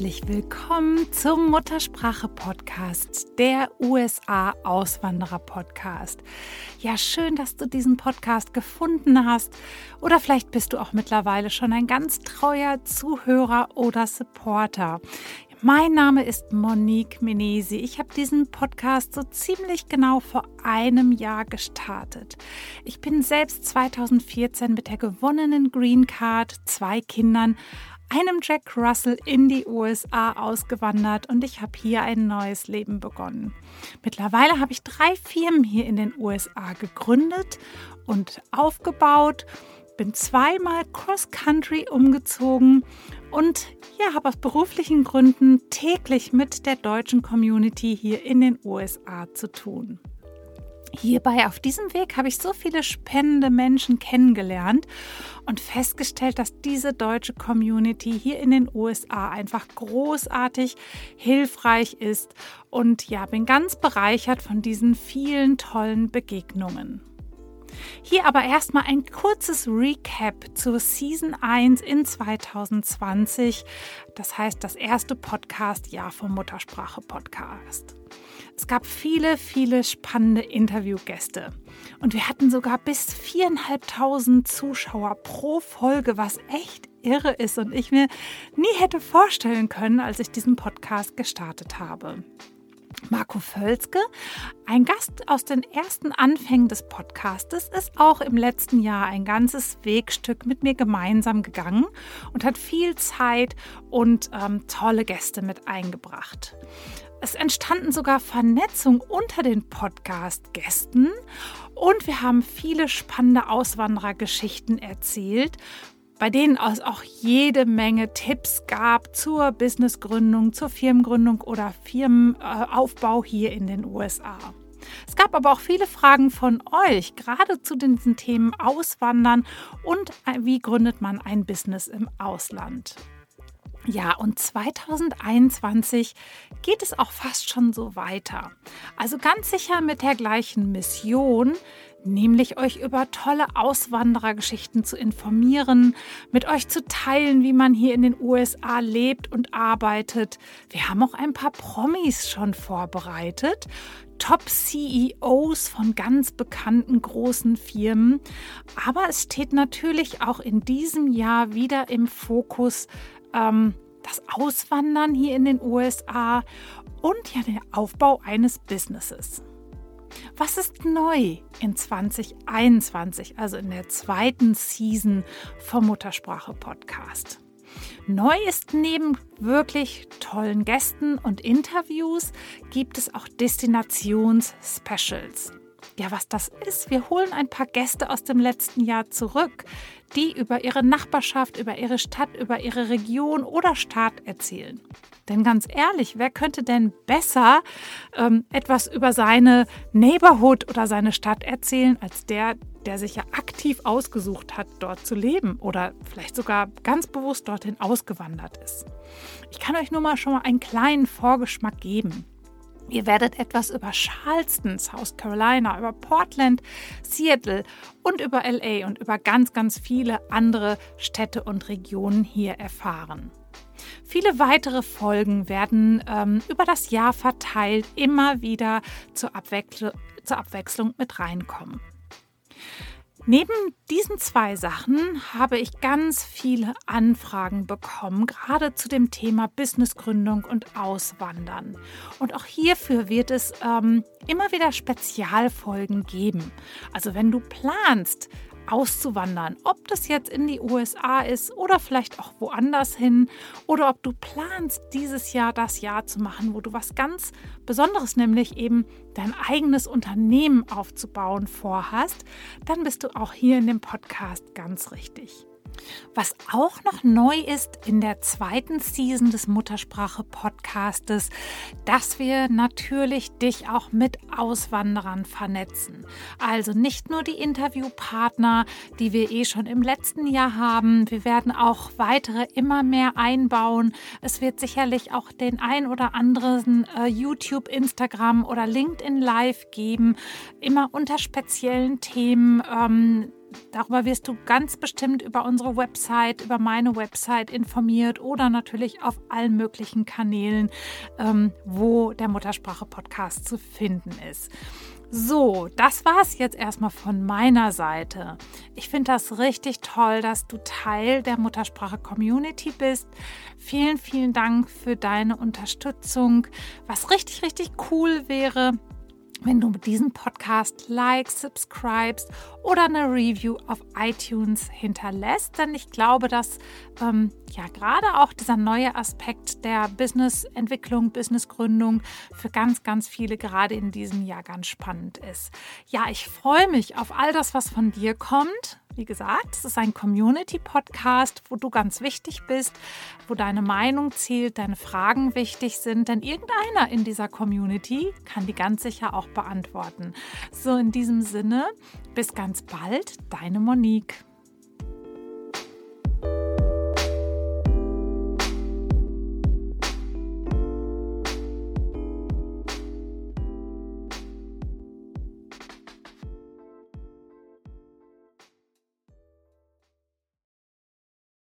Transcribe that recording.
herzlich willkommen zum Muttersprache-Podcast, der USA-Auswanderer-Podcast. Ja, schön, dass du diesen Podcast gefunden hast. Oder vielleicht bist du auch mittlerweile schon ein ganz treuer Zuhörer oder Supporter. Mein Name ist Monique Menesi. Ich habe diesen Podcast so ziemlich genau vor einem Jahr gestartet. Ich bin selbst 2014 mit der gewonnenen Green Card, zwei Kindern, einem Jack Russell in die USA ausgewandert und ich habe hier ein neues Leben begonnen. Mittlerweile habe ich drei Firmen hier in den USA gegründet und aufgebaut, bin zweimal Cross-Country umgezogen und ja, habe aus beruflichen Gründen täglich mit der deutschen Community hier in den USA zu tun. Hierbei auf diesem Weg habe ich so viele spannende Menschen kennengelernt und festgestellt, dass diese deutsche Community hier in den USA einfach großartig hilfreich ist und ja, bin ganz bereichert von diesen vielen tollen Begegnungen. Hier aber erstmal ein kurzes Recap zur Season 1 in 2020. Das heißt, das erste Podcast-Jahr vom Muttersprache-Podcast. Es gab viele, viele spannende Interviewgäste. Und wir hatten sogar bis viereinhalbtausend Zuschauer pro Folge, was echt irre ist und ich mir nie hätte vorstellen können, als ich diesen Podcast gestartet habe. Marco Völzke, ein Gast aus den ersten Anfängen des Podcastes, ist auch im letzten Jahr ein ganzes Wegstück mit mir gemeinsam gegangen und hat viel Zeit und ähm, tolle Gäste mit eingebracht. Es entstanden sogar Vernetzungen unter den Podcast-Gästen und wir haben viele spannende Auswanderergeschichten erzählt, bei denen es auch jede Menge Tipps gab zur Businessgründung, zur Firmengründung oder Firmenaufbau hier in den USA. Es gab aber auch viele Fragen von euch, gerade zu diesen Themen Auswandern und wie gründet man ein Business im Ausland. Ja, und 2021 geht es auch fast schon so weiter. Also ganz sicher mit der gleichen Mission, nämlich euch über tolle Auswanderergeschichten zu informieren, mit euch zu teilen, wie man hier in den USA lebt und arbeitet. Wir haben auch ein paar Promis schon vorbereitet. Top-CEOs von ganz bekannten großen Firmen. Aber es steht natürlich auch in diesem Jahr wieder im Fokus ähm, das Auswandern hier in den USA und ja der Aufbau eines Businesses. Was ist neu in 2021, also in der zweiten Season vom Muttersprache Podcast? Neu ist neben wirklich tollen Gästen und Interviews gibt es auch Destinations-Specials. Ja, was das ist, wir holen ein paar Gäste aus dem letzten Jahr zurück, die über ihre Nachbarschaft, über ihre Stadt, über ihre Region oder Staat erzählen. Denn ganz ehrlich, wer könnte denn besser ähm, etwas über seine Neighborhood oder seine Stadt erzählen, als der, der sich ja aktiv ausgesucht hat, dort zu leben oder vielleicht sogar ganz bewusst dorthin ausgewandert ist. Ich kann euch nur mal schon mal einen kleinen Vorgeschmack geben. Ihr werdet etwas über Charleston, South Carolina, über Portland, Seattle und über LA und über ganz, ganz viele andere Städte und Regionen hier erfahren. Viele weitere Folgen werden ähm, über das Jahr verteilt immer wieder zur, Abwechsl zur Abwechslung mit reinkommen. Neben diesen zwei Sachen habe ich ganz viele Anfragen bekommen, gerade zu dem Thema Businessgründung und Auswandern. Und auch hierfür wird es ähm, immer wieder Spezialfolgen geben. Also wenn du planst, auszuwandern. Ob das jetzt in die USA ist oder vielleicht auch woanders hin oder ob du planst, dieses Jahr das Jahr zu machen, wo du was ganz Besonderes, nämlich eben dein eigenes Unternehmen aufzubauen vorhast, dann bist du auch hier in dem Podcast ganz richtig. Was auch noch neu ist in der zweiten Season des Muttersprache Podcastes, dass wir natürlich dich auch mit Auswanderern vernetzen. Also nicht nur die Interviewpartner, die wir eh schon im letzten Jahr haben, wir werden auch weitere immer mehr einbauen. Es wird sicherlich auch den ein oder anderen äh, YouTube, Instagram oder LinkedIn Live geben, immer unter speziellen Themen. Ähm, darüber wirst du ganz bestimmt über unsere Website, über meine Website informiert oder natürlich auf allen möglichen Kanälen, ähm, wo der Muttersprache-Podcast zu finden ist. So, das war es jetzt erstmal von meiner Seite. Ich finde das richtig toll, dass du Teil der Muttersprache-Community bist. Vielen, vielen Dank für deine Unterstützung. Was richtig, richtig cool wäre, wenn du diesen Podcast likes, subscribest oder eine Review auf iTunes hinterlässt. Denn ich glaube, dass ähm, ja gerade auch dieser neue Aspekt der Businessentwicklung, Businessgründung für ganz, ganz viele gerade in diesem Jahr ganz spannend ist. Ja, ich freue mich auf all das, was von dir kommt. Wie gesagt, es ist ein Community-Podcast, wo du ganz wichtig bist, wo deine Meinung zählt, deine Fragen wichtig sind, denn irgendeiner in dieser Community kann die ganz sicher auch beantworten. So in diesem Sinne, bis ganz bald, deine Monique.